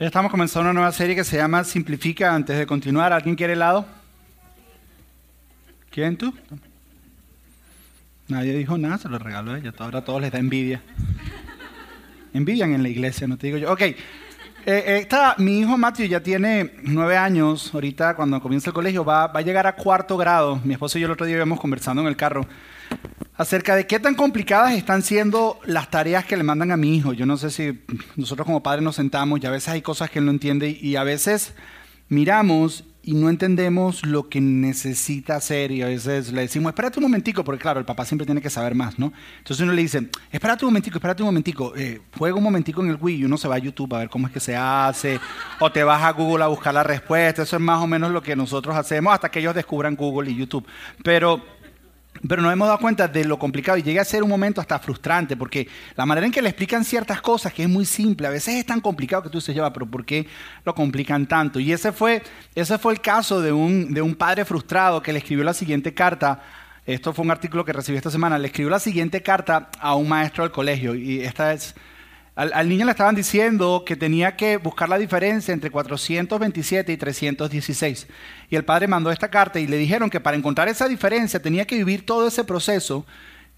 Hoy estamos comenzando una nueva serie que se llama Simplifica antes de continuar. ¿Alguien quiere helado? ¿Quién tú? Nadie dijo nada, se lo regaló ella. Ahora a todos les da envidia. Envidian en la iglesia, no te digo yo. Ok, eh, eh, mi hijo Matthew ya tiene nueve años. Ahorita, cuando comienza el colegio, va, va a llegar a cuarto grado. Mi esposo y yo el otro día íbamos conversando en el carro acerca de qué tan complicadas están siendo las tareas que le mandan a mi hijo. Yo no sé si nosotros como padres nos sentamos y a veces hay cosas que él no entiende y a veces miramos y no entendemos lo que necesita hacer y a veces le decimos, espérate un momentico, porque claro, el papá siempre tiene que saber más, ¿no? Entonces uno le dice, espérate un momentico, espérate un momentico, eh, juega un momentico en el Wii y uno se va a YouTube a ver cómo es que se hace, o te vas a Google a buscar la respuesta, eso es más o menos lo que nosotros hacemos hasta que ellos descubran Google y YouTube. Pero pero nos hemos dado cuenta de lo complicado y llega a ser un momento hasta frustrante porque la manera en que le explican ciertas cosas, que es muy simple, a veces es tan complicado que tú se lleva, pero ¿por qué lo complican tanto? Y ese fue, ese fue el caso de un, de un padre frustrado que le escribió la siguiente carta. Esto fue un artículo que recibí esta semana. Le escribió la siguiente carta a un maestro del colegio y esta es al, niño le estaban diciendo que tenía que buscar la diferencia entre 427 y 316. Y el padre mandó esta carta y le dijeron que para encontrar esa diferencia tenía que vivir todo ese proceso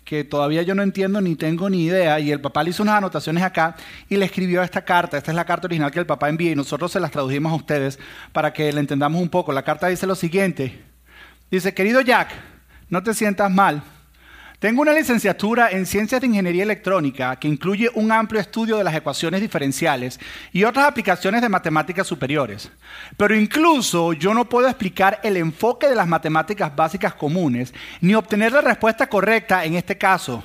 que todavía yo no entiendo ni tengo ni idea. Y el papá hizo unas anotaciones acá y le escribió esta carta. Esta es la carta original que el papá envía y nosotros se las tradujimos a ustedes para que la entendamos un poco. La carta dice lo siguiente. Dice, querido Jack, no te sientas mal. Tengo una licenciatura en Ciencias de Ingeniería Electrónica que incluye un amplio estudio de las ecuaciones diferenciales y otras aplicaciones de matemáticas superiores. Pero incluso yo no puedo explicar el enfoque de las matemáticas básicas comunes ni obtener la respuesta correcta en este caso.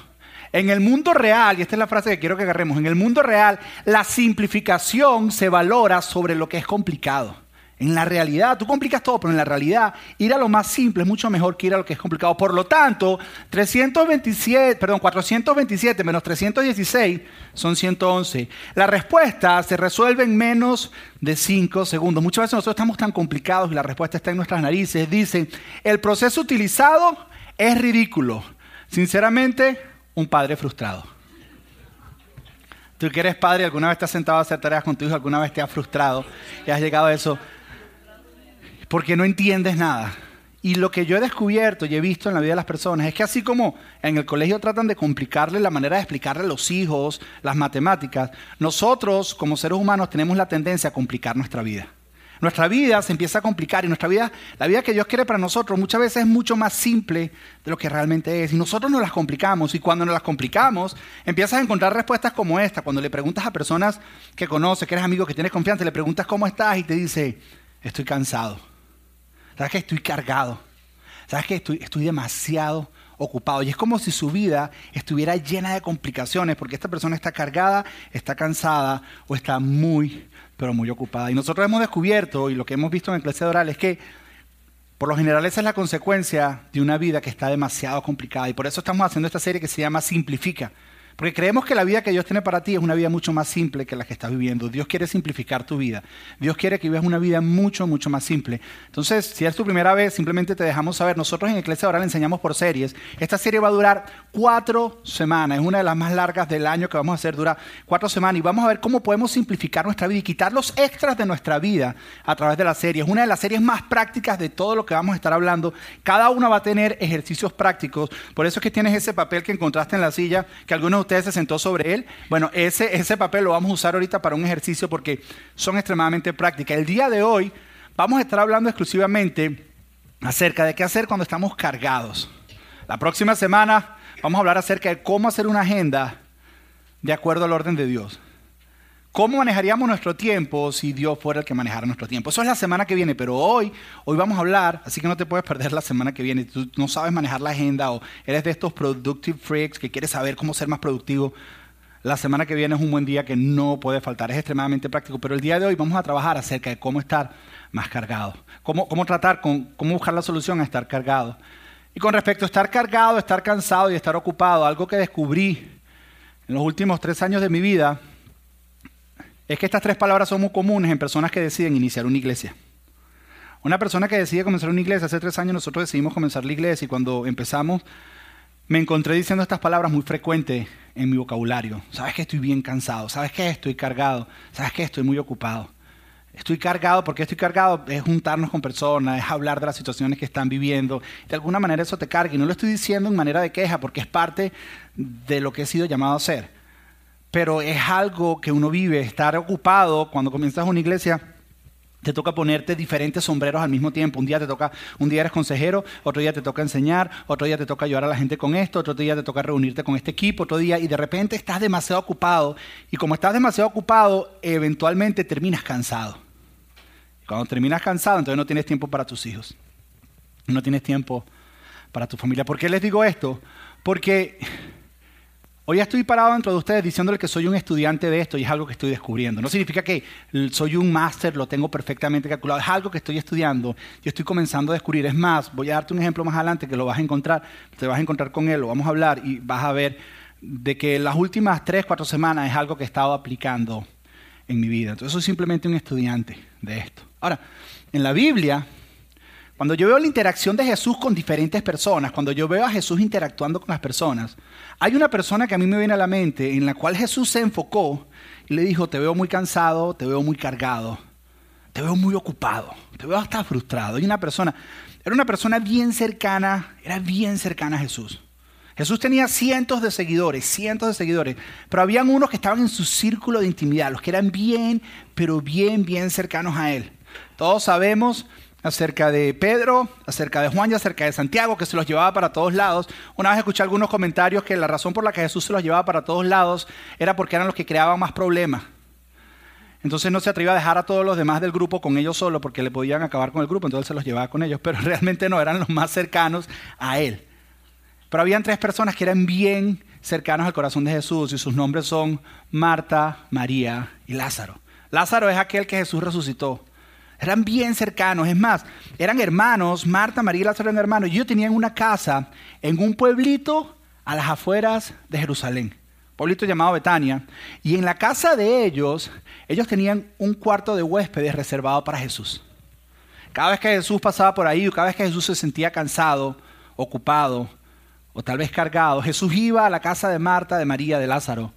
En el mundo real, y esta es la frase que quiero que agarremos, en el mundo real la simplificación se valora sobre lo que es complicado. En la realidad, tú complicas todo, pero en la realidad ir a lo más simple es mucho mejor que ir a lo que es complicado. Por lo tanto, 327, perdón, 427 menos 316 son 111. La respuesta se resuelve en menos de 5 segundos. Muchas veces nosotros estamos tan complicados y la respuesta está en nuestras narices. Dicen, el proceso utilizado es ridículo. Sinceramente, un padre frustrado. Tú que eres padre, alguna vez te has sentado a hacer tareas con tu hijo, alguna vez te has frustrado y has llegado a eso porque no entiendes nada. Y lo que yo he descubierto y he visto en la vida de las personas es que así como en el colegio tratan de complicarle la manera de explicarle a los hijos las matemáticas, nosotros como seres humanos tenemos la tendencia a complicar nuestra vida. Nuestra vida se empieza a complicar y nuestra vida, la vida que Dios quiere para nosotros muchas veces es mucho más simple de lo que realmente es. Y nosotros nos las complicamos y cuando nos las complicamos empiezas a encontrar respuestas como esta. Cuando le preguntas a personas que conoces, que eres amigo, que tienes confianza, le preguntas cómo estás y te dice, estoy cansado ¿Sabes que estoy cargado? ¿Sabes que estoy, estoy demasiado ocupado? Y es como si su vida estuviera llena de complicaciones porque esta persona está cargada, está cansada o está muy, pero muy ocupada. Y nosotros hemos descubierto, y lo que hemos visto en clase oral, es que por lo general esa es la consecuencia de una vida que está demasiado complicada. Y por eso estamos haciendo esta serie que se llama Simplifica. Porque creemos que la vida que Dios tiene para ti es una vida mucho más simple que la que estás viviendo. Dios quiere simplificar tu vida. Dios quiere que vivas una vida mucho, mucho más simple. Entonces, si es tu primera vez, simplemente te dejamos saber. Nosotros en Iglesia ahora le enseñamos por series. Esta serie va a durar cuatro semanas. Es una de las más largas del año que vamos a hacer. Dura cuatro semanas. Y vamos a ver cómo podemos simplificar nuestra vida y quitar los extras de nuestra vida a través de la serie. Es una de las series más prácticas de todo lo que vamos a estar hablando. Cada una va a tener ejercicios prácticos. Por eso es que tienes ese papel que encontraste en la silla, que algunos ustedes se sentó sobre él. Bueno, ese, ese papel lo vamos a usar ahorita para un ejercicio porque son extremadamente prácticas. El día de hoy vamos a estar hablando exclusivamente acerca de qué hacer cuando estamos cargados. La próxima semana vamos a hablar acerca de cómo hacer una agenda de acuerdo al orden de Dios. ¿Cómo manejaríamos nuestro tiempo si Dios fuera el que manejara nuestro tiempo? Eso es la semana que viene, pero hoy, hoy vamos a hablar, así que no te puedes perder la semana que viene. Tú no sabes manejar la agenda o eres de estos productive freaks que quieres saber cómo ser más productivo. La semana que viene es un buen día que no puede faltar, es extremadamente práctico, pero el día de hoy vamos a trabajar acerca de cómo estar más cargado, cómo, cómo tratar, con, cómo buscar la solución a estar cargado. Y con respecto a estar cargado, estar cansado y estar ocupado, algo que descubrí en los últimos tres años de mi vida, es que estas tres palabras son muy comunes en personas que deciden iniciar una iglesia. Una persona que decide comenzar una iglesia, hace tres años nosotros decidimos comenzar la iglesia y cuando empezamos me encontré diciendo estas palabras muy frecuentes en mi vocabulario. ¿Sabes que estoy bien cansado? ¿Sabes que estoy cargado? ¿Sabes que estoy muy ocupado? Estoy cargado, porque estoy cargado? Es juntarnos con personas, es hablar de las situaciones que están viviendo. De alguna manera eso te carga. Y no lo estoy diciendo en manera de queja, porque es parte de lo que he sido llamado a ser. Pero es algo que uno vive, estar ocupado cuando comienzas una iglesia te toca ponerte diferentes sombreros al mismo tiempo. Un día te toca, un día eres consejero, otro día te toca enseñar, otro día te toca ayudar a la gente con esto, otro día te toca reunirte con este equipo, otro día y de repente estás demasiado ocupado y como estás demasiado ocupado, eventualmente terminas cansado. Cuando terminas cansado, entonces no tienes tiempo para tus hijos. No tienes tiempo para tu familia. ¿Por qué les digo esto? Porque Hoy estoy parado dentro de ustedes diciéndole que soy un estudiante de esto y es algo que estoy descubriendo. No significa que soy un máster, lo tengo perfectamente calculado. Es algo que estoy estudiando y estoy comenzando a descubrir. Es más, voy a darte un ejemplo más adelante que lo vas a encontrar. Te vas a encontrar con él, lo vamos a hablar y vas a ver de que las últimas tres, cuatro semanas es algo que he estado aplicando en mi vida. Entonces soy simplemente un estudiante de esto. Ahora, en la Biblia cuando yo veo la interacción de Jesús con diferentes personas, cuando yo veo a Jesús interactuando con las personas, hay una persona que a mí me viene a la mente en la cual Jesús se enfocó y le dijo, te veo muy cansado, te veo muy cargado, te veo muy ocupado, te veo hasta frustrado. Hay una persona, era una persona bien cercana, era bien cercana a Jesús. Jesús tenía cientos de seguidores, cientos de seguidores, pero habían unos que estaban en su círculo de intimidad, los que eran bien, pero bien, bien cercanos a él. Todos sabemos acerca de Pedro, acerca de Juan y acerca de Santiago, que se los llevaba para todos lados. Una vez escuché algunos comentarios que la razón por la que Jesús se los llevaba para todos lados era porque eran los que creaban más problemas. Entonces no se atrevía a dejar a todos los demás del grupo con ellos solo porque le podían acabar con el grupo, entonces se los llevaba con ellos, pero realmente no, eran los más cercanos a él. Pero habían tres personas que eran bien cercanos al corazón de Jesús y sus nombres son Marta, María y Lázaro. Lázaro es aquel que Jesús resucitó. Eran bien cercanos, es más, eran hermanos, Marta, María y Lázaro eran hermanos, ellos tenían una casa en un pueblito a las afueras de Jerusalén, pueblito llamado Betania, y en la casa de ellos, ellos tenían un cuarto de huéspedes reservado para Jesús. Cada vez que Jesús pasaba por ahí, o cada vez que Jesús se sentía cansado, ocupado, o tal vez cargado, Jesús iba a la casa de Marta, de María, de Lázaro,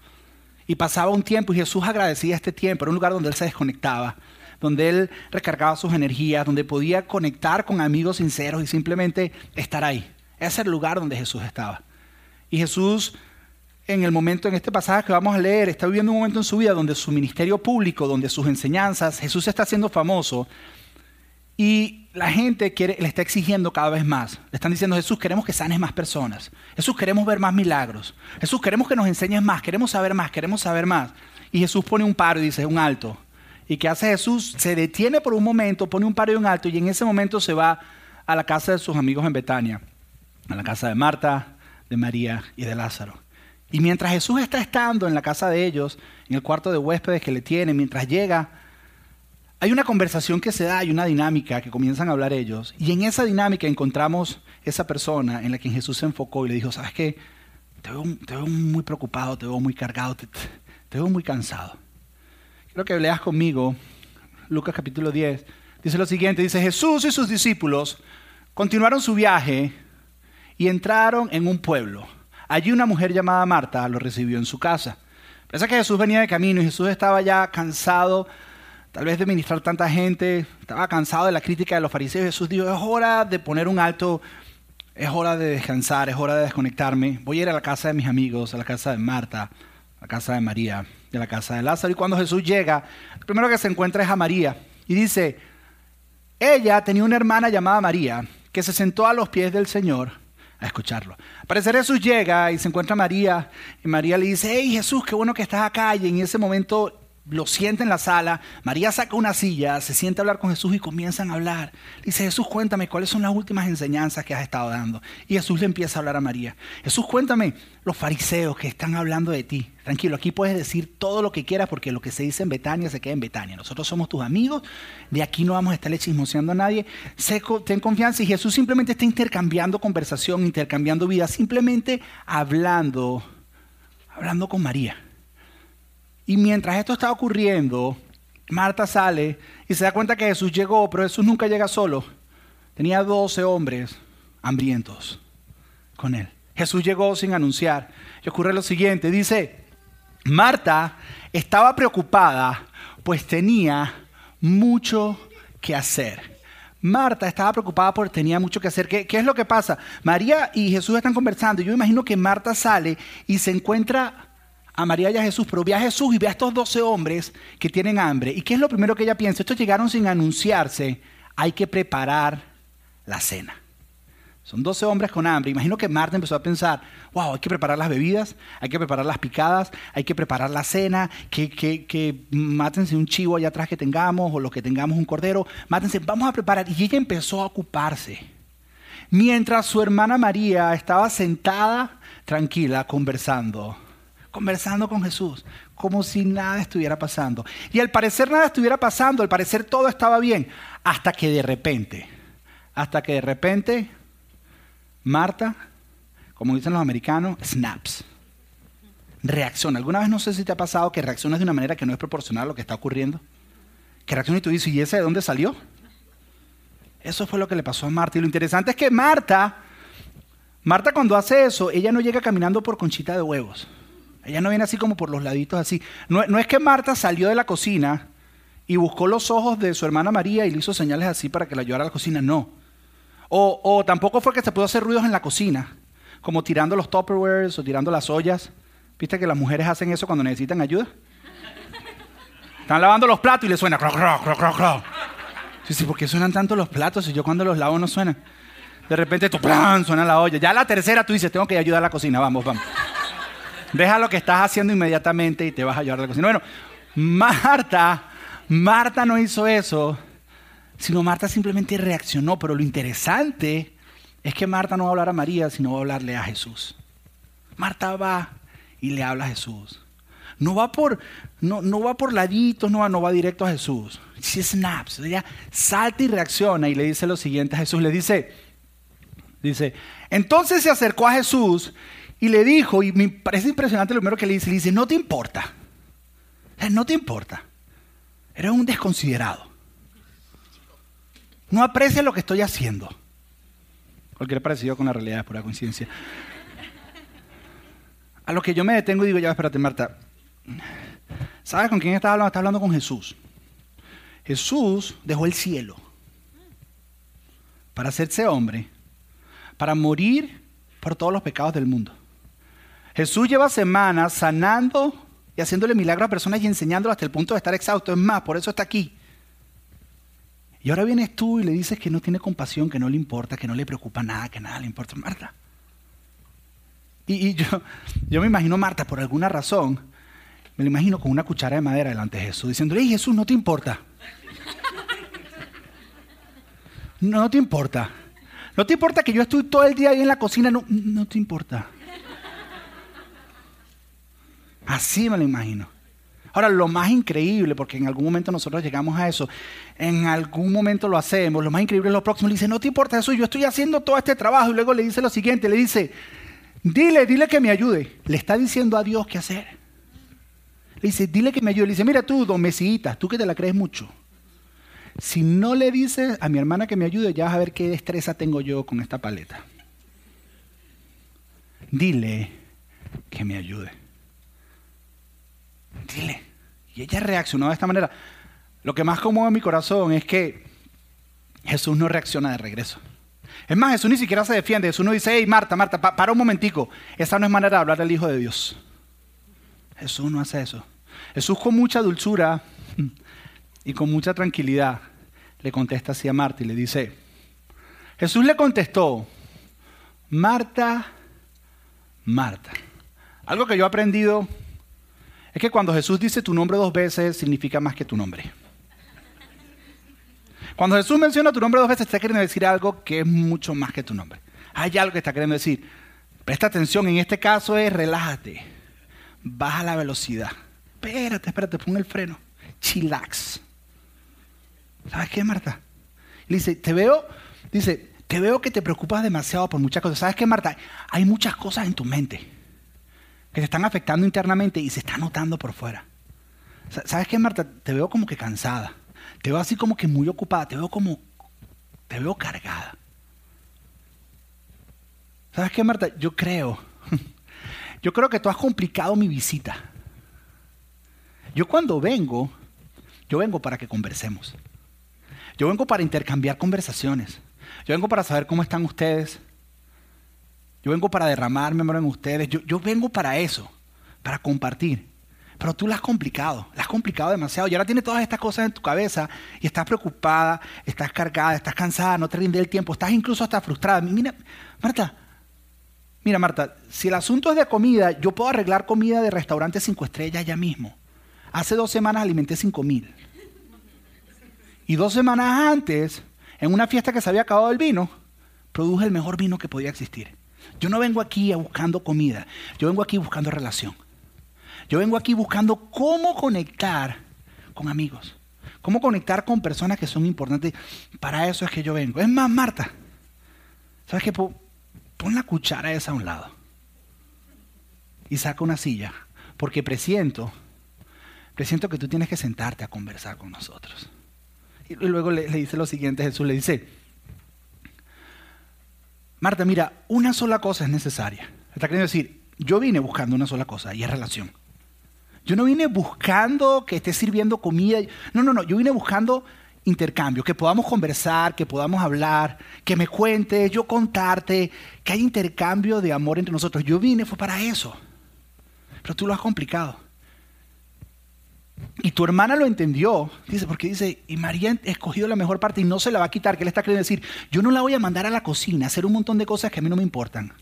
y pasaba un tiempo, y Jesús agradecía este tiempo, era un lugar donde él se desconectaba donde él recargaba sus energías, donde podía conectar con amigos sinceros y simplemente estar ahí. Ese es el lugar donde Jesús estaba. Y Jesús, en el momento, en este pasaje que vamos a leer, está viviendo un momento en su vida donde su ministerio público, donde sus enseñanzas, Jesús está haciendo famoso y la gente le está exigiendo cada vez más. Le están diciendo, Jesús, queremos que sanes más personas. Jesús, queremos ver más milagros. Jesús, queremos que nos enseñes más, queremos saber más, queremos saber más. Y Jesús pone un paro y dice, un alto. ¿Y qué hace Jesús? Se detiene por un momento, pone un paro y un alto y en ese momento se va a la casa de sus amigos en Betania, a la casa de Marta, de María y de Lázaro. Y mientras Jesús está estando en la casa de ellos, en el cuarto de huéspedes que le tiene, mientras llega, hay una conversación que se da, hay una dinámica que comienzan a hablar ellos. Y en esa dinámica encontramos esa persona en la que Jesús se enfocó y le dijo, ¿sabes qué? Te veo, muy preocupado, te veo muy cargado, te veo muy cansado. Quiero que leas conmigo Lucas capítulo 10. Dice lo siguiente, dice Jesús y sus discípulos continuaron su viaje y entraron en un pueblo. Allí una mujer llamada Marta lo recibió en su casa. Pensé que Jesús venía de camino y Jesús estaba ya cansado tal vez de ministrar tanta gente, estaba cansado de la crítica de los fariseos. Jesús dijo, es hora de poner un alto, es hora de descansar, es hora de desconectarme. Voy a ir a la casa de mis amigos, a la casa de Marta, a la casa de María de la casa de Lázaro. Y cuando Jesús llega, lo primero que se encuentra es a María. Y dice, ella tenía una hermana llamada María, que se sentó a los pies del Señor a escucharlo. Al Jesús llega y se encuentra a María, y María le dice, hey Jesús, qué bueno que estás acá. Y en ese momento lo siente en la sala, María saca una silla, se siente a hablar con Jesús y comienzan a hablar. Dice, Jesús, cuéntame cuáles son las últimas enseñanzas que has estado dando. Y Jesús le empieza a hablar a María. Jesús, cuéntame los fariseos que están hablando de ti. Tranquilo, aquí puedes decir todo lo que quieras porque lo que se dice en Betania se queda en Betania. Nosotros somos tus amigos, de aquí no vamos a estarle chismoseando a nadie. ten confianza y Jesús simplemente está intercambiando conversación, intercambiando vida, simplemente hablando, hablando con María. Y mientras esto está ocurriendo, Marta sale y se da cuenta que Jesús llegó, pero Jesús nunca llega solo. Tenía 12 hombres hambrientos con él. Jesús llegó sin anunciar. Y ocurre lo siguiente, dice, Marta estaba preocupada pues tenía mucho que hacer. Marta estaba preocupada porque tenía mucho que hacer. ¿Qué, ¿Qué, es lo que pasa? María y Jesús están conversando. Yo imagino que Marta sale y se encuentra a María y a Jesús, pero ve a Jesús y ve a estos 12 hombres que tienen hambre. ¿Y qué es lo primero que ella piensa? Estos llegaron sin anunciarse. Hay que preparar la cena. Son 12 hombres con hambre. Imagino que Marta empezó a pensar, wow, hay que preparar las bebidas, hay que preparar las picadas, hay que preparar la cena, que, que, que mátense un chivo allá atrás que tengamos o lo que tengamos un cordero, mátense, vamos a preparar. Y ella empezó a ocuparse. Mientras su hermana María estaba sentada tranquila conversando, conversando con Jesús, como si nada estuviera pasando. Y al parecer nada estuviera pasando, al parecer todo estaba bien, hasta que de repente, hasta que de repente Marta, como dicen los americanos, snaps. Reacciona. ¿Alguna vez no sé si te ha pasado que reaccionas de una manera que no es proporcional a lo que está ocurriendo? Que reacciona y tú dices, ¿y ese de dónde salió? Eso fue lo que le pasó a Marta. Y lo interesante es que Marta, Marta cuando hace eso, ella no llega caminando por conchita de huevos. Ella no viene así como por los laditos así. No, es que Marta salió de la cocina y buscó los ojos de su hermana María y le hizo señales así para que la ayudara a la cocina. No. O, tampoco fue que se pudo hacer ruidos en la cocina, como tirando los tupperwares o tirando las ollas. ¿Viste que las mujeres hacen eso cuando necesitan ayuda? Están lavando los platos y le suena croc, croc, croc. Sí, sí, ¿por qué suenan tanto los platos y yo cuando los lavo no suenan? De repente, tu suena la olla. Ya la tercera tú dices, tengo que ayudar a la cocina, vamos, vamos. Deja lo que estás haciendo inmediatamente y te vas a ayudar a la cocina. Bueno, Marta, Marta no hizo eso sino Marta simplemente reaccionó. Pero lo interesante es que Marta no va a hablar a María, sino va a hablarle a Jesús. Marta va y le habla a Jesús. No va por, no, no va por laditos, no va, no va directo a Jesús. Si snaps, ella salta y reacciona y le dice lo siguiente a Jesús. Le dice, dice, entonces se acercó a Jesús y le dijo, y me parece impresionante lo primero que le dice, le dice, no te importa. No te importa. Eres un desconsiderado. No aprecia lo que estoy haciendo. Cualquier parecido con la realidad es pura coincidencia. A lo que yo me detengo y digo, ya, espérate, Marta. ¿Sabes con quién estás hablando? Estás hablando con Jesús. Jesús dejó el cielo para hacerse hombre, para morir por todos los pecados del mundo. Jesús lleva semanas sanando y haciéndole milagros a personas y enseñándolo hasta el punto de estar exhausto. Es más, por eso está aquí. Y ahora vienes tú y le dices que no tiene compasión, que no le importa, que no le preocupa nada, que nada le importa. Marta. Y, yo, yo me imagino a Marta, por alguna razón, me lo imagino con una cuchara de madera delante de Jesús, diciéndole, hey Jesús, no te importa. No, no te importa. No te importa que yo estoy todo el día ahí en la cocina, no, no te importa. Así me lo imagino. Ahora, lo más increíble, porque en algún momento nosotros llegamos a eso, en algún momento lo hacemos, lo más increíble es lo próximo, le dice, no te importa eso, yo estoy haciendo todo este trabajo, y luego le dice lo siguiente, le dice, dile, dile que me ayude. Le está diciendo a Dios qué hacer. Le dice, dile que me ayude. Le dice, mira tú, don Mesita, tú que te la crees mucho. Si no le dices a mi hermana que me ayude, ya vas a ver qué destreza tengo yo con esta paleta. Dile que me ayude. Dile. Y ella reaccionó de esta manera. Lo que más conmueve mi corazón es que Jesús no reacciona de regreso. Es más, Jesús ni siquiera se defiende. Jesús no dice, hey Marta, Marta, para un momentico. Esa no es manera de hablar del Hijo de Dios. Jesús no hace eso. Jesús con mucha dulzura y con mucha tranquilidad le contesta así a Marta y le dice, Jesús le contestó, Marta, Marta. Algo que yo he aprendido es que cuando Jesús dice tu nombre dos veces, significa más que tu nombre. Cuando Jesús menciona tu nombre dos veces, está queriendo decir algo que es mucho más que tu nombre. Hay algo que está queriendo decir. Presta atención, en este caso es relájate, baja la velocidad. Espérate, espérate, pon el freno. Chillax. ¿Sabes qué, Marta? Dice, te veo, dice, te veo que te preocupas demasiado por muchas cosas. ¿Sabes qué, Marta? Hay muchas cosas en tu mente que te están afectando internamente y se está notando por fuera. ¿Sabes qué, Marta? Te veo como que cansada. Te veo así como que muy ocupada. Te veo como... Te veo cargada. ¿Sabes qué, Marta? Yo creo. Yo creo que tú has complicado mi visita. Yo cuando vengo, Yo vengo para que conversemos. Yo vengo para intercambiar conversaciones. Yo vengo para saber cómo están ustedes. Yo vengo para derramar mi amor en ustedes. Yo, yo vengo para eso, para compartir. Pero tú la has complicado, la has complicado demasiado. Y ahora tienes todas estas cosas en tu cabeza y estás preocupada, estás cargada, estás cansada, no te rinde el tiempo, estás incluso hasta frustrada. Mira, Marta, mira Marta, si el asunto es de comida, yo puedo arreglar comida de restaurante cinco estrellas ya mismo. Hace dos semanas alimenté cinco mil. Y dos semanas antes, en una fiesta que se había acabado el vino, produje el mejor vino que podía existir. Yo no vengo aquí buscando comida, yo vengo aquí buscando relación. Yo vengo aquí buscando cómo conectar con amigos, cómo conectar con personas que son importantes. Para eso es que yo vengo. Es más, Marta, ¿sabes qué? Pon la cuchara esa a un lado y saca una silla, porque presiento, presiento que tú tienes que sentarte a conversar con nosotros. Y luego le, dice lo siguiente, Jesús le dice, Marta, mira, una sola cosa es necesaria. Está queriendo decir, yo vine buscando una sola cosa y es relación. Yo no vine buscando que esté sirviendo comida. No, no, no. Yo vine buscando intercambio, que podamos conversar, que podamos hablar, que me cuentes, yo contarte, que hay intercambio de amor entre nosotros. Yo vine fue para eso. Pero tú lo has complicado. Y tu hermana lo entendió, dice, porque dice, y María ha escogido la mejor parte y no se la va a quitar, que le está queriendo decir, yo no la voy a mandar a la cocina a hacer un montón de cosas que a mí no me importan,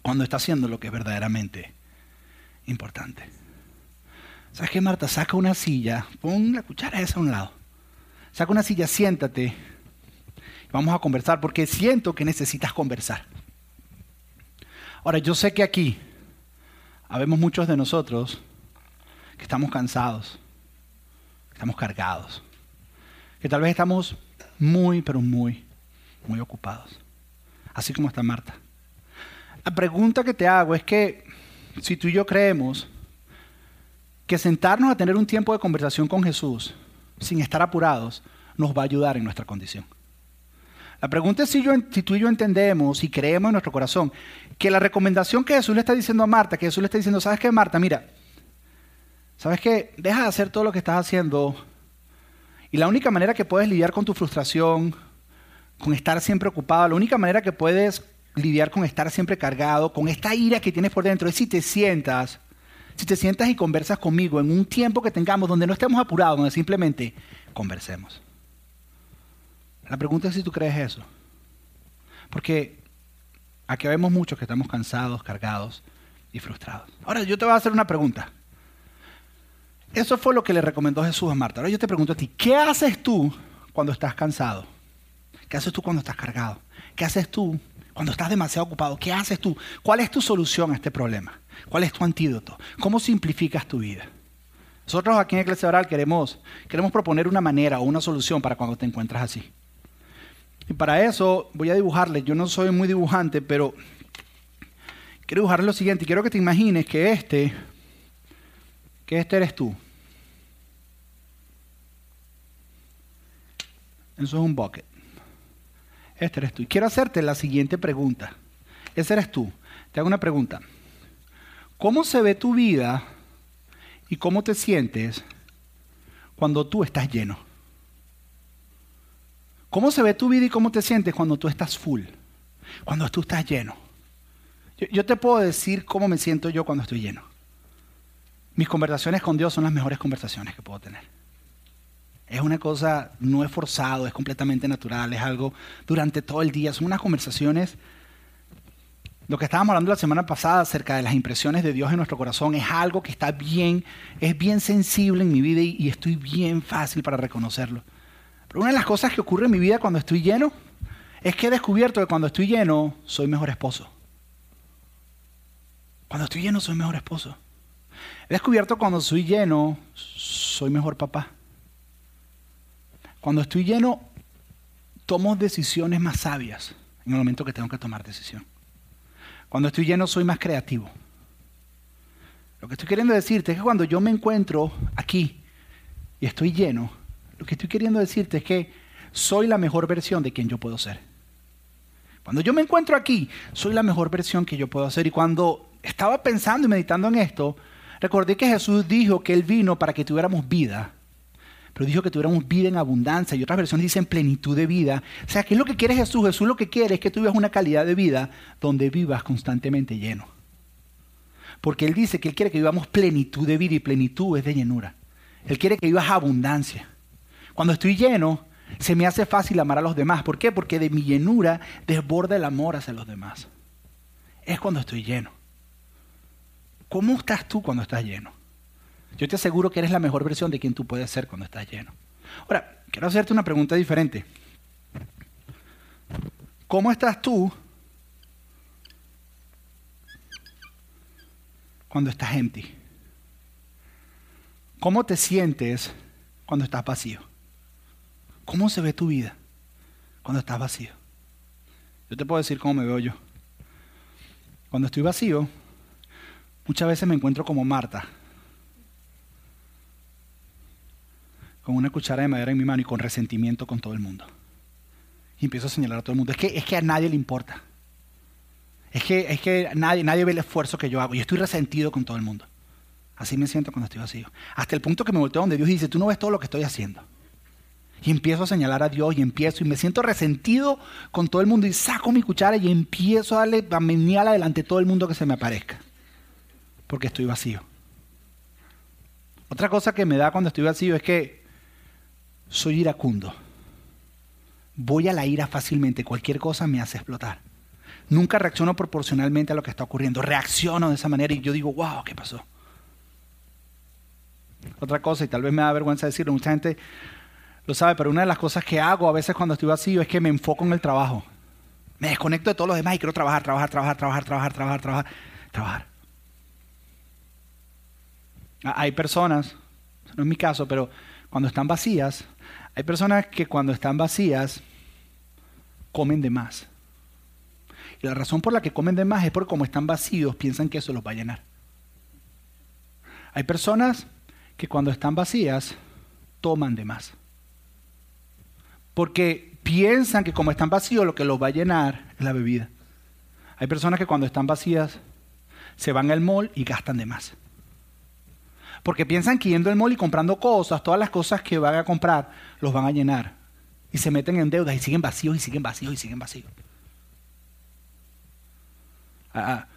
cuando está haciendo lo que es verdaderamente importante. ¿Sabes qué, Marta? Saca una silla, pon la cuchara esa a un lado. Saca una silla, siéntate. Vamos a conversar porque siento que necesitas conversar. Ahora, yo sé que aquí habemos muchos de nosotros que estamos cansados, que estamos cargados, que tal vez estamos muy, pero muy, muy ocupados. Así como está Marta. La pregunta que te hago es que si tú y yo creemos que sentarnos a tener un tiempo de conversación con Jesús sin estar apurados nos va a ayudar en nuestra condición. La pregunta es si, tú y yo entendemos y creemos en nuestro corazón que la recomendación que Jesús le está diciendo a Marta, que Jesús le está diciendo, ¿sabes qué, Marta? Mira, ¿sabes qué? Deja de hacer todo lo que estás haciendo y la única manera que puedes lidiar con tu frustración, con estar siempre ocupado, la única manera que puedes lidiar con estar siempre cargado, con esta ira que tienes por dentro, es si te sientas si te sientas y conversas conmigo en un tiempo que tengamos donde no estemos apurados, donde simplemente conversemos. La pregunta es si tú crees eso. Porque aquí vemos muchos que estamos cansados, cargados y frustrados. Ahora yo te voy a hacer una pregunta. Eso fue lo que le recomendó Jesús a Marta. Ahora yo te pregunto a ti, ¿qué haces tú cuando estás cansado? ¿Qué haces tú cuando estás cargado? ¿Qué haces tú cuando estás demasiado ocupado? ¿Qué haces tú? ¿Cuál es tu solución a este problema? ¿Cuál es tu antídoto? ¿Cómo simplificas tu vida? Nosotros aquí en Iglesia Oral queremos, queremos proponer una manera o una solución para cuando te encuentras así. Y para eso voy a dibujarle, yo no soy muy dibujante, pero quiero dibujarle lo siguiente. Quiero que te imagines que este, que este eres tú. Eso es un bucket. Este eres tú. Y quiero hacerte la siguiente pregunta. Ese eres tú. Te hago una pregunta. ¿Cómo se ve tu vida y cómo te sientes cuando tú estás lleno? ¿Cómo se ve tu vida y cómo te sientes cuando tú estás full? Cuando tú estás lleno. Yo, te puedo decir cómo me siento yo cuando estoy lleno. Mis conversaciones con Dios son las mejores conversaciones que puedo tener. Es una cosa, no es forzado, es completamente natural, es algo durante todo el día. Son unas conversaciones lo que estábamos hablando la semana pasada acerca de las impresiones de Dios en nuestro corazón es algo que está bien, es bien sensible en mi vida y, estoy bien fácil para reconocerlo. Pero una de las cosas que ocurre en mi vida cuando estoy lleno es que he descubierto que cuando estoy lleno soy mejor esposo. Cuando estoy lleno soy mejor esposo. He descubierto que cuando estoy lleno soy mejor papá. Cuando estoy lleno tomo decisiones más sabias en el momento que tengo que tomar decisión. Cuando estoy lleno soy más creativo. Lo que estoy queriendo decirte es que cuando yo me encuentro aquí y estoy lleno, lo que estoy queriendo decirte es que soy la mejor versión de quien yo puedo ser. Cuando yo me encuentro aquí, soy la mejor versión que yo puedo ser. Y cuando estaba pensando y meditando en esto, recordé que Jesús dijo que Él vino para que tuviéramos vida, pero dijo que tuviéramos vida en abundancia y otras versiones dicen plenitud de vida. O sea, ¿qué es lo que quiere Jesús? Jesús lo que quiere es que tú vivas una calidad de vida donde vivas constantemente lleno. Porque Él dice que Él quiere que vivamos plenitud de vida y plenitud es de llenura. Él quiere que vivas abundancia. Cuando estoy lleno, se me hace fácil amar a los demás. ¿Por qué? Porque de mi llenura desborda el amor hacia los demás. Es cuando estoy lleno. ¿Cómo estás tú cuando estás lleno? Yo te aseguro que eres la mejor versión de quien tú puedes ser cuando estás lleno. Ahora, quiero hacerte una pregunta diferente. ¿Cómo estás tú cuando estás empty? ¿Cómo te sientes cuando estás vacío? ¿Cómo se ve tu vida cuando estás vacío? Yo te puedo decir cómo me veo yo. Cuando estoy vacío, muchas veces me encuentro como Marta, con una cuchara de madera en mi mano y con resentimiento con todo el mundo. Y empiezo a señalar a todo el mundo. Es que, es que a nadie le importa. Es que, es que nadie, nadie ve el esfuerzo que yo hago. Yo estoy resentido con todo el mundo. Así me siento cuando estoy vacío. Hasta el punto que me volteo donde Dios dice, tú no ves todo lo que estoy haciendo. Y empiezo a señalar a Dios y empiezo y me siento resentido con todo el mundo y saco mi cuchara y empiezo a darle a menear adelante todo el mundo que se me aparezca. Porque estoy vacío. Otra cosa que me da cuando estoy vacío es que soy iracundo. Voy a la ira fácilmente, cualquier cosa me hace explotar. Nunca reacciono proporcionalmente a lo que está ocurriendo, reacciono de esa manera y yo digo, wow, ¿qué pasó? Otra cosa, y tal vez me da vergüenza decirlo, mucha gente lo sabe, pero una de las cosas que hago a veces cuando estoy vacío es que me enfoco en el trabajo. Me desconecto de todos los demás y quiero trabajar, trabajar, trabajar, trabajar, trabajar, trabajar, trabajar, trabajar. Hay personas, no es mi caso, pero cuando están vacías, hay personas que cuando están vacías comen de más. Y la razón por la que comen de más es porque como están vacíos piensan que eso los va a llenar. Hay personas que cuando están vacías toman de más. Porque piensan que como están vacíos lo que los va a llenar es la bebida. Hay personas que cuando están vacías se van al mall y gastan de más. Porque piensan que yendo al mall y comprando cosas, todas las cosas que van a comprar, los van a llenar. Y se meten en deudas y siguen vacíos y siguen vacíos y siguen vacíos. Ah, ah.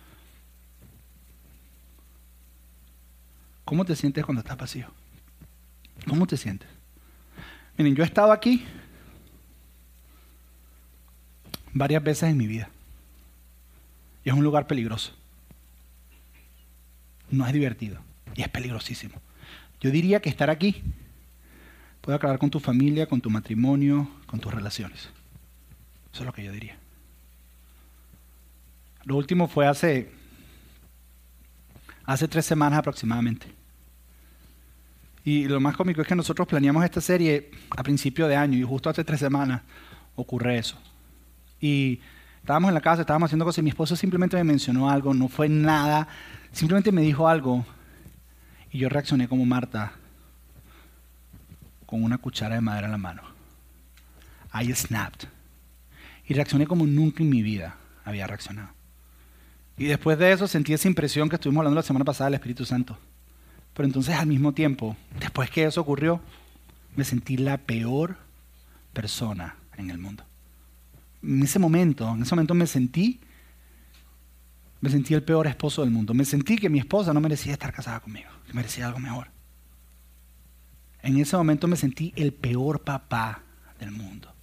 ¿Cómo te sientes cuando estás vacío? ¿Cómo te sientes? Miren, yo he estado aquí varias veces en mi vida. Y es un lugar peligroso. No es divertido. Y es peligrosísimo. Yo diría que estar aquí puede acabar con tu familia, con tu matrimonio, con tus relaciones. Eso es lo que yo diría. Lo último fue hace, hace tres semanas aproximadamente. Y lo más cómico es que nosotros planeamos esta serie a principio de año y justo hace tres semanas ocurre eso. Y estábamos en la casa, estábamos haciendo cosas y mi esposo simplemente me mencionó algo, no fue nada, simplemente me dijo algo y yo reaccioné como Marta, con una cuchara de madera en la mano. I snapped. Y reaccioné como nunca en mi vida había reaccionado. Y después de eso sentí esa impresión que estuvimos hablando la semana pasada del Espíritu Santo. Pero entonces al mismo tiempo, después que eso ocurrió, me sentí la peor persona en el mundo. En ese momento, en ese momento me sentí, me sentí el peor esposo del mundo. Me sentí que mi esposa no merecía estar casada conmigo que merecía algo mejor. En ese momento me sentí el peor papá del mundo.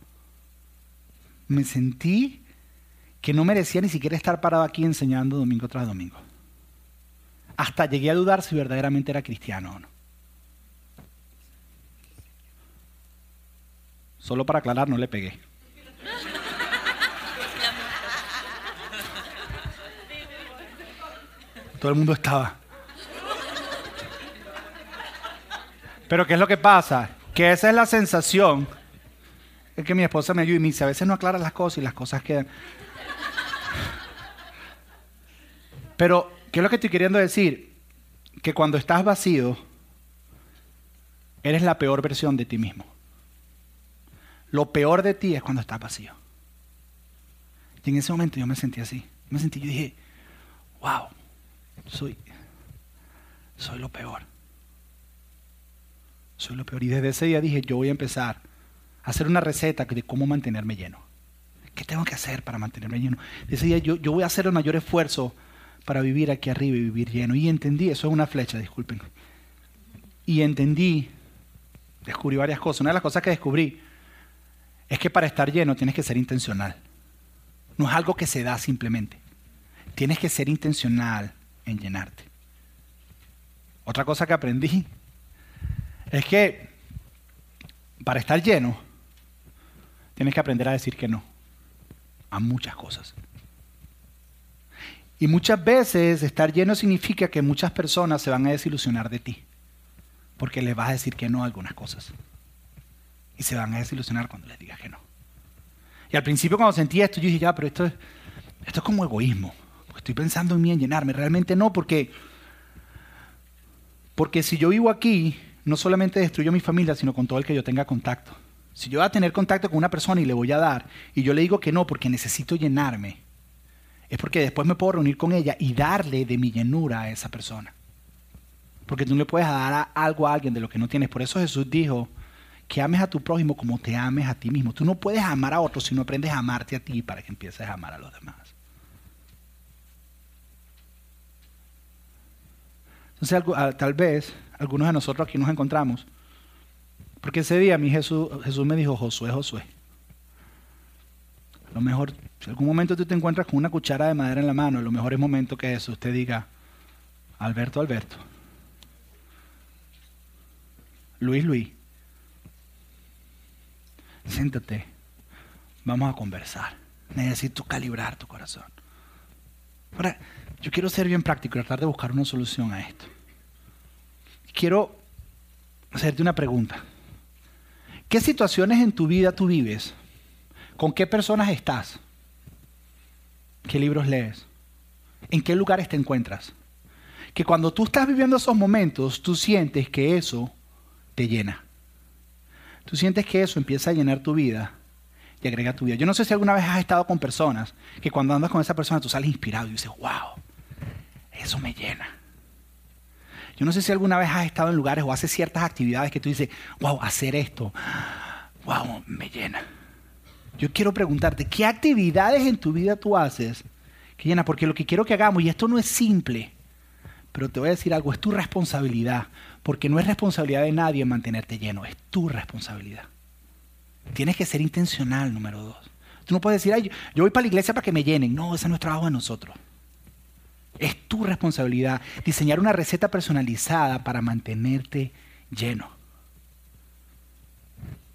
Me sentí que no merecía ni siquiera estar parado aquí enseñando domingo tras domingo. Hasta llegué a dudar si verdaderamente era cristiano o no. Solo para aclarar, no le pegué. Todo el mundo estaba. Pero ¿qué es lo que pasa? Que esa es la sensación. Es que mi esposa me ayuda y me dice, a veces no aclara las cosas y las cosas quedan. Pero, ¿qué es lo que estoy queriendo decir? Que cuando estás vacío, eres la peor versión de ti mismo. Lo peor de ti es cuando estás vacío. Y en ese momento yo me sentí así. Me sentí, yo dije, wow, soy, soy lo peor. Soy lo peor. Y desde ese día dije, yo voy a empezar a hacer una receta de cómo mantenerme lleno. ¿Qué tengo que hacer para mantenerme lleno? Desde ese día yo, yo voy a hacer el mayor esfuerzo para vivir aquí arriba y vivir lleno. Y entendí, eso es una flecha, disculpen. Y entendí, descubrí varias cosas. Una de las cosas que descubrí es que para estar lleno tienes que ser intencional. No es algo que se da simplemente. Tienes que ser intencional en llenarte. Otra cosa que aprendí es que para estar lleno tienes que aprender a decir que no a muchas cosas. Y muchas veces estar lleno significa que muchas personas se van a desilusionar de ti, porque les vas a decir que no a algunas cosas. Y se van a desilusionar cuando les digas que no. Y al principio cuando sentí esto, yo dije, ya, pero esto es, esto es como egoísmo. Estoy pensando en mí, en llenarme. Realmente no, porque, porque si yo vivo aquí, no solamente destruyo a mi familia, sino con todo el que yo tenga contacto. Si yo voy a tener contacto con una persona y le voy a dar, y yo le digo que no porque necesito llenarme, es porque después me puedo reunir con ella y darle de mi llenura a esa persona. Porque tú no le puedes dar algo a alguien de lo que no tienes. Por eso Jesús dijo que ames a tu prójimo como te ames a ti mismo. Tú no puedes amar a otros si no aprendes a amarte a ti para que empieces a amar a los demás. Entonces, tal vez algunos de nosotros aquí nos encontramos. Porque ese día mi Jesús, Jesús me dijo, Josué, Josué. Lo mejor, si algún momento tú te encuentras con una cuchara de madera en la mano, lo mejor es momento que Jesús te diga, Alberto, Alberto. Luis, Luis. Siéntate. Vamos a conversar. Necesito calibrar tu corazón. Ahora, yo quiero ser bien práctico y tratar de buscar una solución a esto. Quiero hacerte una pregunta. ¿Qué situaciones en tu vida tú vives? ¿Con qué personas estás? ¿Qué libros lees? ¿En qué lugares te encuentras? Que cuando tú estás viviendo esos momentos, tú sientes que eso te llena. Tú sientes que eso empieza a llenar tu vida y agrega tu vida. Yo no sé si alguna vez has estado con personas que cuando andas con esa persona tú sales inspirado y dices, wow, eso me llena. Yo no sé si alguna vez has estado en lugares o haces ciertas actividades que tú dices, wow, hacer esto, wow, me llena. Yo quiero preguntarte, ¿qué actividades en tu vida tú haces que llena? Porque lo que quiero que hagamos, y esto no es simple, pero te voy a decir algo, es tu responsabilidad, porque no es responsabilidad de nadie mantenerte lleno, es tu responsabilidad. Tienes que ser intencional, número dos. Tú no puedes decir, Ay, yo voy para la iglesia para que me llenen. No, ese no es trabajo de nosotros. Es tu responsabilidad diseñar una receta personalizada para mantenerte lleno.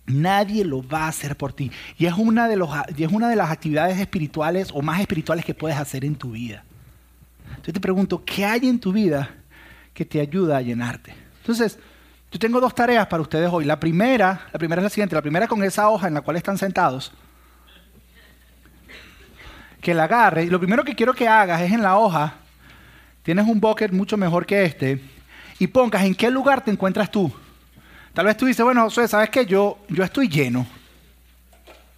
Nadie lo va a hacer por ti. Y es, una de los, y es una de las actividades espirituales o más espirituales que puedes hacer en tu vida. Entonces te pregunto, ¿qué hay en tu vida que te ayuda a llenarte? Entonces, yo tengo dos tareas para ustedes hoy. La primera, la primera es la siguiente. La primera con esa hoja en la cual están sentados. Que la agarre. Y lo primero que quiero que hagas es en la hoja tienes un bucket mucho mejor que este y pongas en qué lugar te encuentras tú. Tal vez tú dices, bueno, Josué, ¿sabes qué? Yo, yo estoy lleno.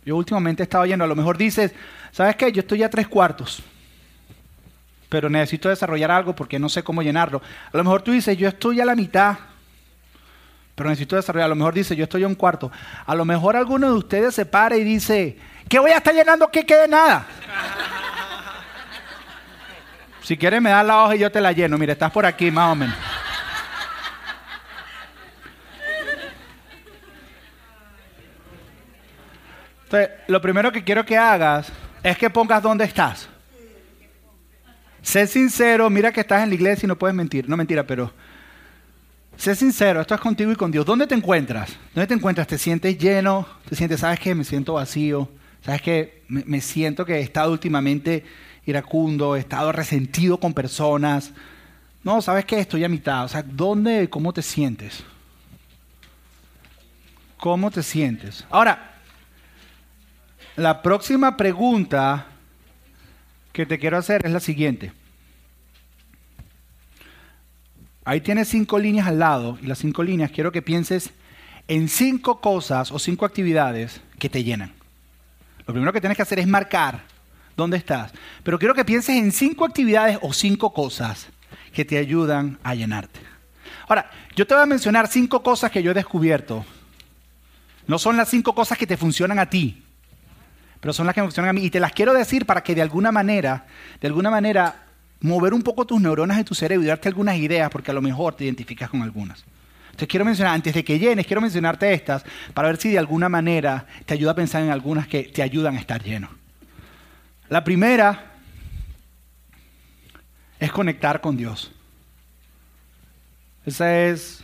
Yo últimamente he estado lleno. A lo mejor dices, ¿sabes qué? Yo estoy a tres cuartos. Pero necesito desarrollar algo porque no sé cómo llenarlo. A lo mejor tú dices, yo estoy a la mitad. Pero necesito desarrollar. A lo mejor dice, yo estoy a un cuarto. A lo mejor alguno de ustedes se para y dice, ¿qué voy a estar llenando que quede nada? Si quieres me das la hoja y yo te la lleno. Mira, estás por aquí más o menos. Entonces, lo primero que quiero que hagas es que pongas dónde estás. Sé sincero, mira que estás en la iglesia y no puedes mentir. No mentira, pero sé sincero, esto es contigo y con Dios. ¿Dónde te encuentras? ¿Dónde te encuentras? ¿Te sientes lleno? ¿Te sientes, sabes que me siento vacío? ¿Sabes que me, me siento que he estado últimamente iracundo, estado resentido con personas. No, ¿sabes qué? Estoy a mitad. O sea, ¿dónde, cómo te sientes? ¿Cómo te sientes? Ahora, la próxima pregunta que te quiero hacer es la siguiente. Ahí tienes cinco líneas al lado y las cinco líneas quiero que pienses en cinco cosas o cinco actividades que te llenan. Lo primero que tienes que hacer es marcar dónde estás. Pero quiero que pienses en cinco actividades o cinco cosas que te ayudan a llenarte. Ahora, yo te voy a mencionar cinco cosas que yo he descubierto. No son las cinco cosas que te funcionan a ti, pero son las que me funcionan a mí. Y te las quiero decir para que de alguna manera, de alguna manera, mover un poco tus neuronas de tu cerebro y darte algunas ideas, porque a lo mejor te identificas con algunas. Entonces quiero mencionar, antes de que llenes, quiero mencionarte estas para ver si de alguna manera te ayuda a pensar en algunas que te ayudan a estar lleno. La primera es conectar con Dios. Ese es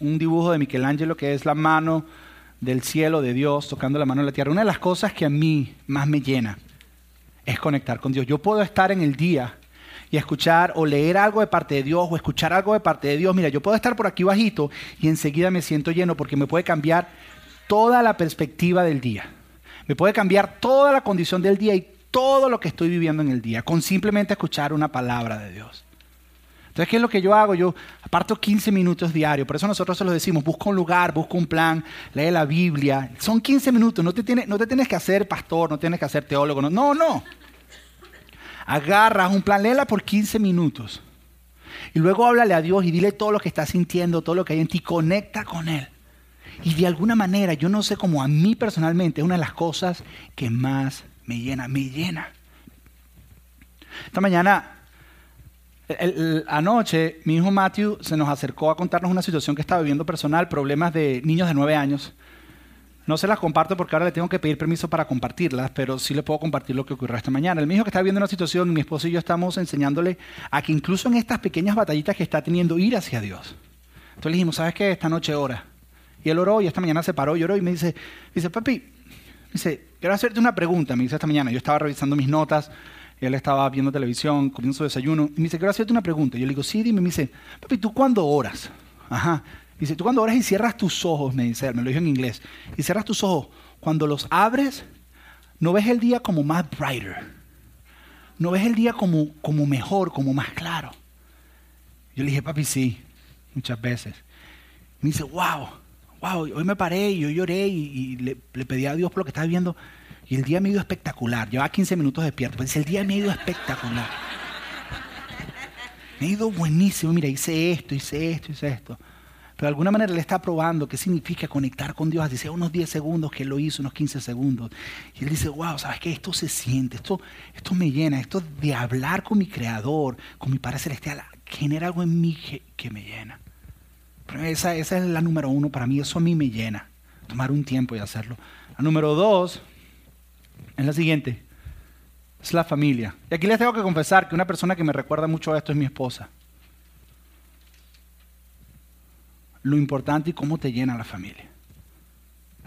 un dibujo de Michelangelo que es la mano del cielo de Dios tocando la mano en la tierra. Una de las cosas que a mí más me llena es conectar con Dios. Yo puedo estar en el día y escuchar o leer algo de parte de Dios o escuchar algo de parte de Dios. Mira, yo puedo estar por aquí bajito y enseguida me siento lleno porque me puede cambiar toda la perspectiva del día. Me puede cambiar toda la condición del día y todo lo que estoy viviendo en el día con simplemente escuchar una palabra de Dios. Entonces, ¿qué es lo que yo hago? Yo aparto 15 minutos diarios. Por eso nosotros se lo decimos, busca un lugar, busca un plan, lee la Biblia. Son 15 minutos, no te, tienes, no te tienes que hacer pastor, no tienes que hacer teólogo. No, no. no. Agarras un plan, léela por 15 minutos. Y luego háblale a Dios y dile todo lo que estás sintiendo, todo lo que hay en ti. Conecta con Él. Y de alguna manera, yo no sé cómo a mí personalmente es una de las cosas que más me llena, me llena. Esta mañana anoche mi hijo Matthew se nos acercó a contarnos una situación que estaba viviendo personal, problemas de niños de nueve años. No se las comparto porque ahora le tengo que pedir permiso para compartirlas, pero sí le puedo compartir lo que ocurrió esta mañana. Él me dijo que estaba viendo una situación y mi esposo y yo estamos enseñándole a que incluso en estas pequeñas batallitas que está teniendo, ir hacia Dios. Entonces le dijimos, ¿sabes qué? Esta noche ora. Y él oró y esta mañana se paró, lloró y me dice, dice, papi, dice, quiero hacerte una pregunta, me dice esta mañana. Yo estaba revisando mis notas él estaba viendo televisión, comiendo su desayuno, y me dice, quiero hacerte una pregunta. Yo le digo, sí, dime, me dice, papi, ¿tú cuándo oras? Ajá. Dice, tú cuando oras y cierras tus ojos, me dice me lo dijo en inglés, y cierras tus ojos, cuando los abres, no ves el día como más brighter, no ves el día como, como mejor, como más claro. Yo le dije, papi, sí, muchas veces. me dice, wow, wow, hoy me paré y yo lloré y, le, pedí a Dios por lo que estaba viendo. Y el día me ha ido espectacular. Llevaba 15 minutos despierto. Dice, el día me ha ido espectacular. Me ha ido buenísimo. Mira, hice esto, hice esto, hice esto. Pero de alguna manera le está probando qué significa conectar con Dios. Dice unos 10 segundos que él lo hizo, unos 15 segundos. Y él dice, wow, ¿sabes qué? Esto se siente, esto, esto me llena, esto de hablar con mi Creador, con mi Padre Celestial, genera algo en mí que, me llena. Esa, esa es la número uno para mí, eso a mí me llena. Tomar un tiempo y hacerlo. La número dos, es la siguiente. Es la familia. Y aquí les tengo que confesar que una persona que me recuerda mucho a esto es mi esposa. Lo importante y cómo te llena la familia.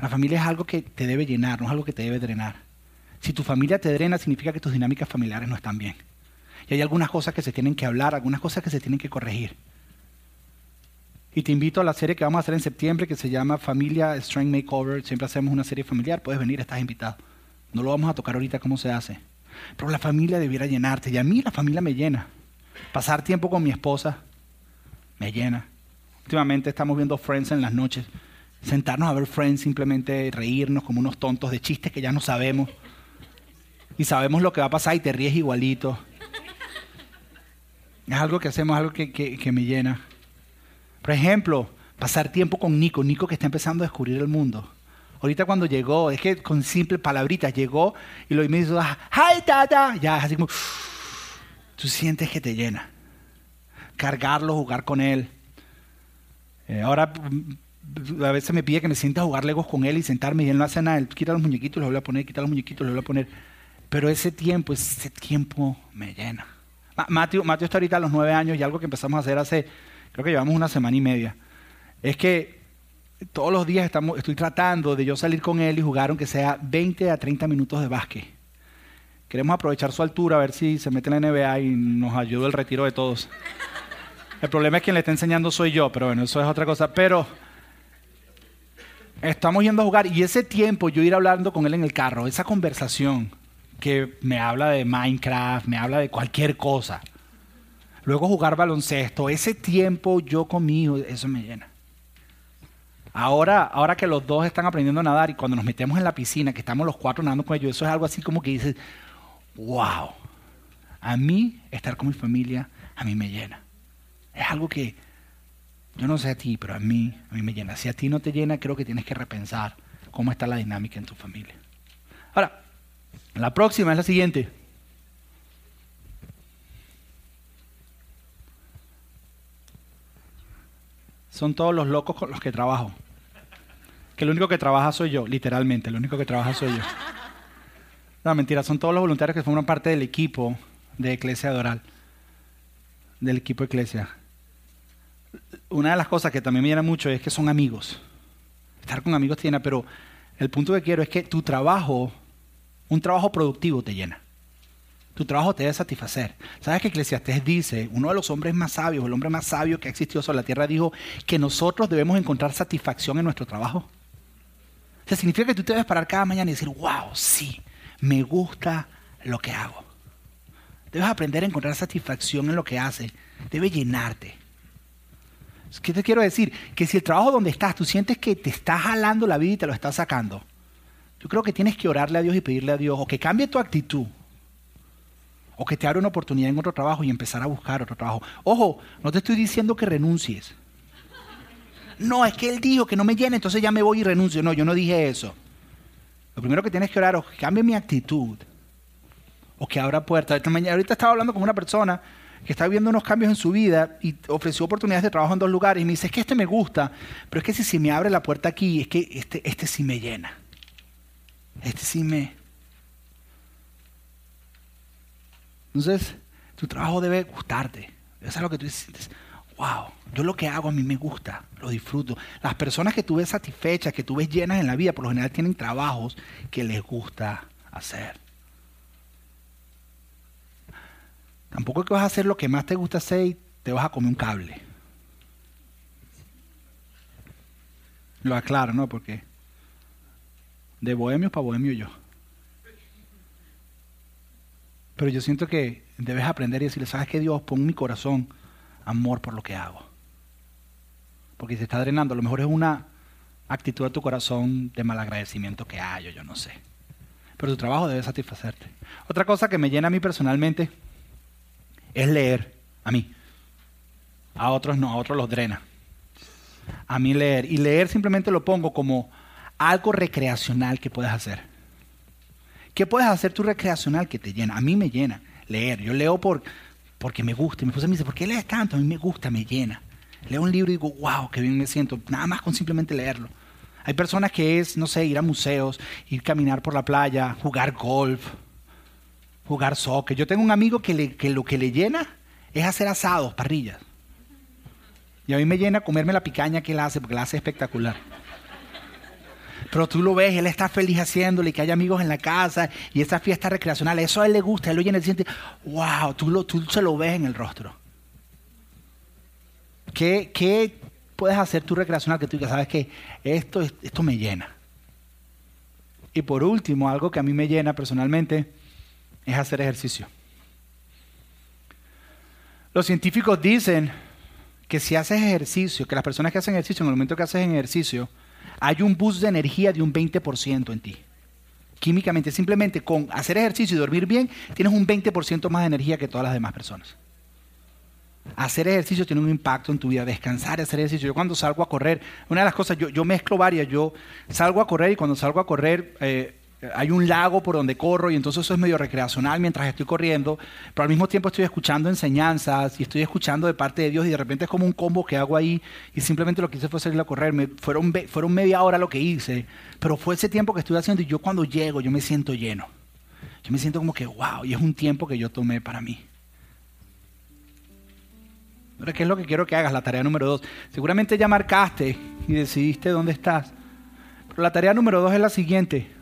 La familia es algo que te debe llenar, no es algo que te debe drenar. Si tu familia te drena, significa que tus dinámicas familiares no están bien. Y hay algunas cosas que se tienen que hablar, algunas cosas que se tienen que corregir. Y te invito a la serie que vamos a hacer en septiembre que se llama Familia Strength Makeover. Siempre hacemos una serie familiar. Puedes venir, estás invitado. No lo vamos a tocar ahorita cómo se hace. Pero la familia debiera llenarte. Y a mí la familia me llena. Pasar tiempo con mi esposa me llena. Últimamente estamos viendo Friends en las noches. Sentarnos a ver Friends, simplemente reírnos como unos tontos de chistes que ya no sabemos. Y sabemos lo que va a pasar y te ríes igualito. Es algo que hacemos, algo que, que me llena. Por ejemplo, pasar tiempo con Nico. Nico que está empezando a descubrir el mundo. Ahorita cuando llegó, es que con simple palabritas llegó y lo me dijo, ¡Hi, tata! Ya, así como, tú sientes que te llena. Cargarlo, jugar con él. Eh, ahora mm, a veces me pide que me sienta a jugar legos con él y sentarme y él no hace nada. Él quita los muñequitos, los voy a poner, quita los muñequitos, los voy a poner. Pero ese tiempo, ese tiempo me llena. Mateo, Mateo está ahorita a los nueve años y algo que empezamos a hacer hace, creo que llevamos una semana y media, es que todos los días estoy tratando de yo salir con él y jugar aunque sea 20 a 30 minutos de básquet. Queremos aprovechar su altura, a ver si se mete en la NBA y nos ayuda el retiro de todos. El problema es que quien le está enseñando soy yo, pero bueno, eso es otra cosa. Pero estamos yendo a jugar y ese tiempo yo ir hablando con él en el carro, esa conversación que me habla de Minecraft, me habla de cualquier cosa. Luego jugar baloncesto, ese tiempo yo conmigo, eso me llena. Ahora, ahora que los dos están aprendiendo a nadar y cuando nos metemos en la piscina, que estamos los cuatro nadando con ellos, eso es algo así como que dices, wow, a mí estar con mi familia, a mí me llena. Es algo que Yo no sé a ti, pero a mí, a mí me llena. Si a ti no te llena, creo que tienes que repensar cómo está la dinámica en tu familia. Ahora, la próxima es la siguiente. Son todos los locos con los que trabajo. Que el único que trabaja soy yo, literalmente, el único que trabaja soy yo. No, mentira, son todos los voluntarios que forman parte del equipo de Iglesia Doral, del equipo Iglesia. Una de las cosas que también me llena mucho es que son amigos. Estar con amigos te llena, pero el punto que quiero es que tu trabajo, un trabajo productivo te llena. Tu trabajo te debe satisfacer. ¿Sabes que Eclesiastés dice, uno de los hombres más sabios, el hombre más sabio que ha existido sobre la tierra, dijo que nosotros debemos encontrar satisfacción en nuestro trabajo? O sea, significa que tú te debes parar cada mañana y decir, wow, sí, me gusta lo que hago. Debes aprender a encontrar satisfacción en lo que haces. Debe llenarte. ¿Qué te quiero decir? Que si el trabajo donde estás, tú sientes que te está jalando la vida y te lo está sacando, yo creo que tienes que orarle a Dios y pedirle a Dios o que cambie tu actitud o que te abra una oportunidad en otro trabajo y empezar a buscar otro trabajo. Ojo, no te estoy diciendo que renuncies. No, es que él dijo que no me llene, entonces ya me voy y renuncio. No, yo no dije eso. Lo primero que tienes que orar es que cambie mi actitud o que abra puertas. Ahorita estaba hablando con una persona que está viendo unos cambios en su vida y ofreció oportunidades de trabajo en dos lugares y me dice, es que este me gusta, pero es que si se me abre la puerta aquí, es que este, este sí me llena. Este sí me... Entonces, tu trabajo debe gustarte. Eso es lo que tú dices. Wow, yo lo que hago a mí me gusta, lo disfruto. Las personas que tú ves satisfechas, que tú ves llenas en la vida, por lo general tienen trabajos que les gusta hacer. Tampoco es que vas a hacer lo que más te gusta hacer y te vas a comer un cable. Lo aclaro, ¿no? Porque de bohemio para bohemio yo. Pero yo siento que debes aprender y decirle, ¿sabes qué Dios? Pon mi corazón amor por lo que hago. Porque si está drenando, a lo mejor es una actitud de tu corazón de malagradecimiento que hay, o yo no sé. Pero tu trabajo debe satisfacerte. Otra cosa que me llena a mí personalmente es leer. A mí. A otros no, a otros los drena. A mí leer. Y leer simplemente lo pongo como algo recreacional que puedes hacer. ¿Qué puedes hacer tú recreacional que te llena? A mí me llena leer. Yo leo por, porque me gusta. Y mi esposa me dice, ¿por qué lees tanto? A mí me gusta, me llena. Leo un libro y digo, wow, qué bien me siento. Nada más con simplemente leerlo. Hay personas que es, no sé, ir a museos, ir caminar por la playa, jugar golf, jugar soccer. Yo tengo un amigo que, que lo que le llena es hacer asados, parrillas. Y a mí me llena comerme la picaña que él hace, porque la hace espectacular. Pero tú lo ves, él está feliz haciéndole, que hay amigos en la casa y esa fiesta recreacional, eso a él le gusta, él lo llena y siente, wow, tú, lo, tú se lo ves en el rostro. ¿Qué, ¿Qué, puedes hacer tú recreacional que tú digas, sabes que esto, esto me llena? Y por último, algo que a mí me llena personalmente es hacer ejercicio. Los científicos dicen que si haces ejercicio, que las personas que hacen ejercicio, en el momento que haces ejercicio, hay un boost de energía de un 20% en ti. Químicamente, simplemente con hacer ejercicio y dormir bien, tienes un 20% más de energía que todas las demás personas. Hacer ejercicio tiene un impacto en tu vida, descansar, hacer ejercicio. Yo cuando salgo a correr, una de las cosas, yo, yo mezclo varias, yo salgo a correr y cuando salgo a correr, eh, hay un lago por donde corro y entonces eso es medio recreacional mientras estoy corriendo, pero al mismo tiempo estoy escuchando enseñanzas y estoy escuchando de parte de Dios y de repente es como un combo que hago ahí y simplemente lo que hice fue salir a correr. Me, fueron, fueron media hora lo que hice, pero fue ese tiempo que estuve haciendo y yo cuando llego yo me siento lleno. Yo me siento como que, wow, y es un tiempo que yo tomé para mí. Ahora, ¿qué es lo que quiero que hagas? La tarea número dos. Seguramente ya marcaste y decidiste dónde estás. Pero la tarea número dos es la siguiente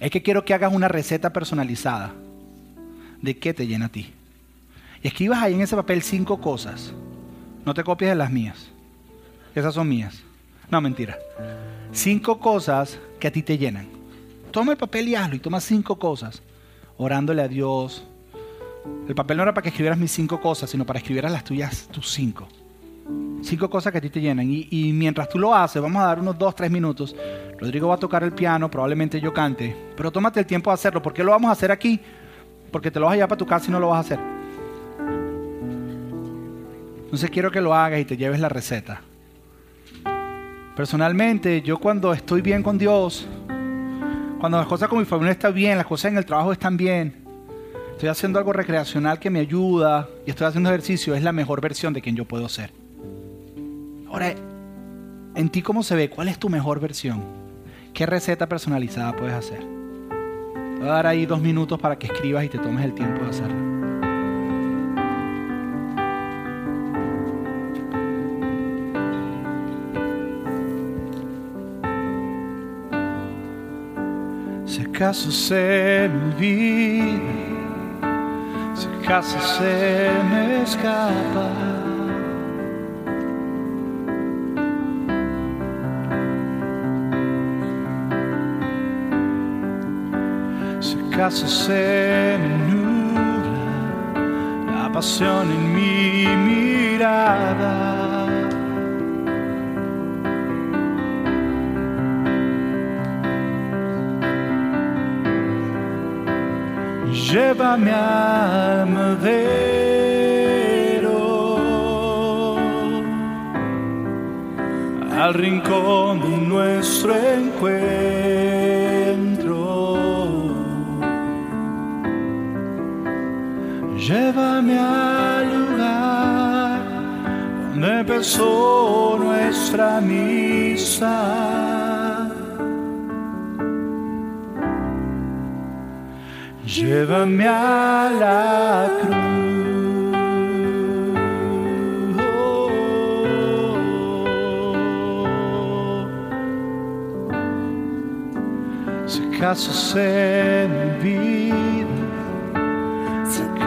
es que quiero que hagas una receta personalizada de qué te llena a ti. Y escribas ahí en ese papel cinco cosas. No te copies de las mías. Esas son mías. No, mentira. Cinco cosas que a ti te llenan. Toma el papel y hazlo y toma cinco cosas. Orándole a Dios. El papel no era para que escribieras mis cinco cosas, sino para que escribieras las tuyas, tus cinco. Cinco cosas que a ti te llenan. Y, mientras tú lo haces, vamos a dar unos dos, tres minutos. Rodrigo va a tocar el piano, probablemente yo cante. Pero tómate el tiempo de hacerlo. ¿Por qué lo vamos a hacer aquí? Porque te lo vas a llevar para tu casa y no lo vas a hacer. Entonces quiero que lo hagas y te lleves la receta. Personalmente, yo cuando estoy bien con Dios, cuando las cosas con mi familia están bien, las cosas en el trabajo están bien, estoy haciendo algo recreacional que me ayuda y estoy haciendo ejercicio, es la mejor versión de quien yo puedo ser. En ti cómo se ve, ¿cuál es tu mejor versión? ¿Qué receta personalizada puedes hacer? Te voy a dar ahí dos minutos para que escribas y te tomes el tiempo de hacerlo. Si acaso se me olvida, si acaso se me escapa. Acaso se me nubla la pasión en mi mirada. Llévame al madero, al rincón de nuestro encuentro. Llévame al lugar donde empezó nuestra amistad. Llévame a la cruz. Si acaso se me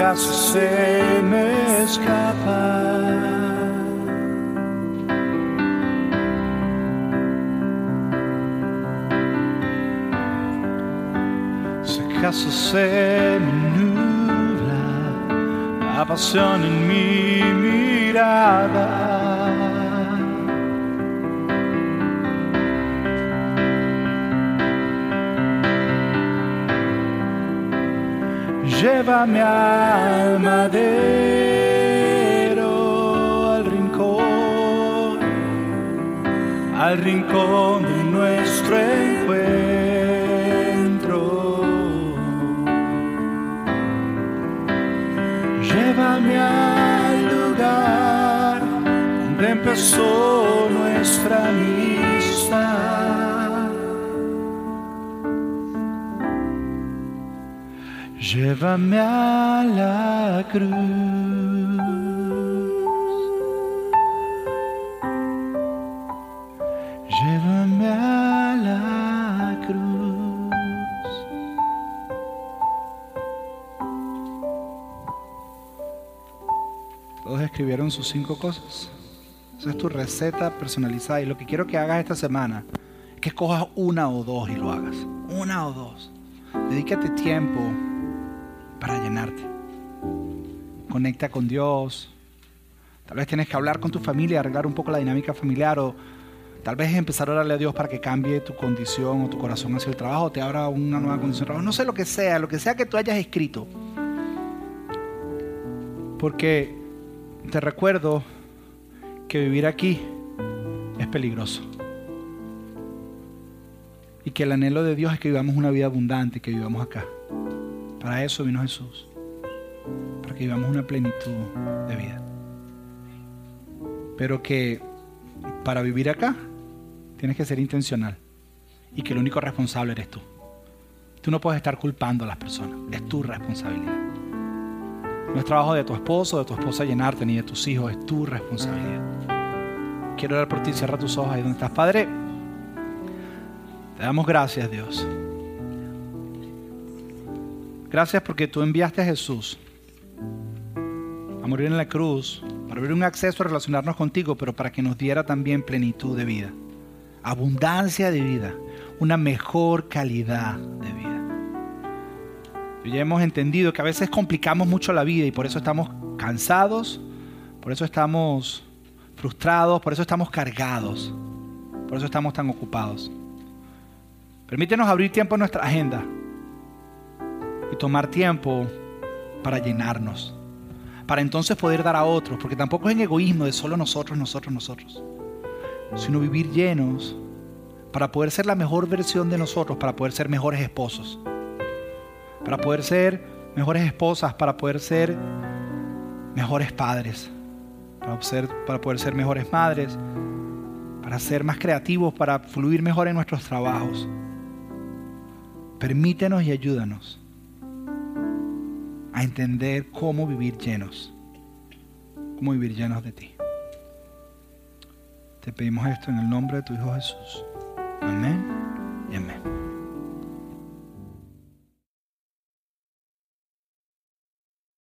si acaso se me escapa. Acaso se me nubla la pasión en mi mirada. Llévame al madero, al rincón, al rincón de nuestro encuentro. Llévame al lugar donde empezó nuestra amistad. Llévame a la cruz. Llévame a la cruz. Todos escribieron sus cinco cosas. Esa es tu receta personalizada. Y lo que quiero que hagas esta semana es que escojas una o dos y lo hagas. Una o dos. Dedícate tiempo para llenarte. Conecta con Dios. Tal vez tienes que hablar con tu familia, arreglar un poco la dinámica familiar o tal vez empezar a orarle a Dios para que cambie tu condición o tu corazón hacia el trabajo, te abra una nueva condición de trabajo. No sé lo que sea, lo que sea que tú hayas escrito. Porque te recuerdo que vivir aquí es peligroso. Y que el anhelo de Dios es que vivamos una vida abundante, que vivamos acá. Para eso vino Jesús. Para que vivamos una plenitud de vida. Pero que para vivir acá tienes que ser intencional. Y que el único responsable eres tú. Tú no puedes estar culpando a las personas. Es tu responsabilidad. No es trabajo de tu esposo, de tu esposa llenarte, ni de tus hijos. Es tu responsabilidad. Quiero orar por ti. Cierra tus ojos ahí donde estás. Padre, te damos gracias, Dios. Gracias porque tú enviaste a Jesús a morir en la cruz para abrir un acceso a relacionarnos contigo, pero para que nos diera también plenitud de vida, abundancia de vida, una mejor calidad de vida. Ya hemos entendido que a veces complicamos mucho la vida y por eso estamos cansados, por eso estamos frustrados, por eso estamos cargados, por eso estamos tan ocupados. Permítenos abrir tiempo en nuestra agenda y tomar tiempo para llenarnos, para entonces poder dar a otros, porque tampoco es en egoísmo de solo nosotros, nosotros, nosotros, sino vivir llenos para poder ser la mejor versión de nosotros, para poder ser mejores esposos, para poder ser mejores esposas, para poder ser mejores padres, para, para poder ser mejores madres, para ser más creativos, para fluir mejor en nuestros trabajos. Permítenos y ayúdanos a entender cómo vivir llenos, cómo vivir llenos de ti. Te pedimos esto en el nombre de tu Hijo Jesús. Amén y amén.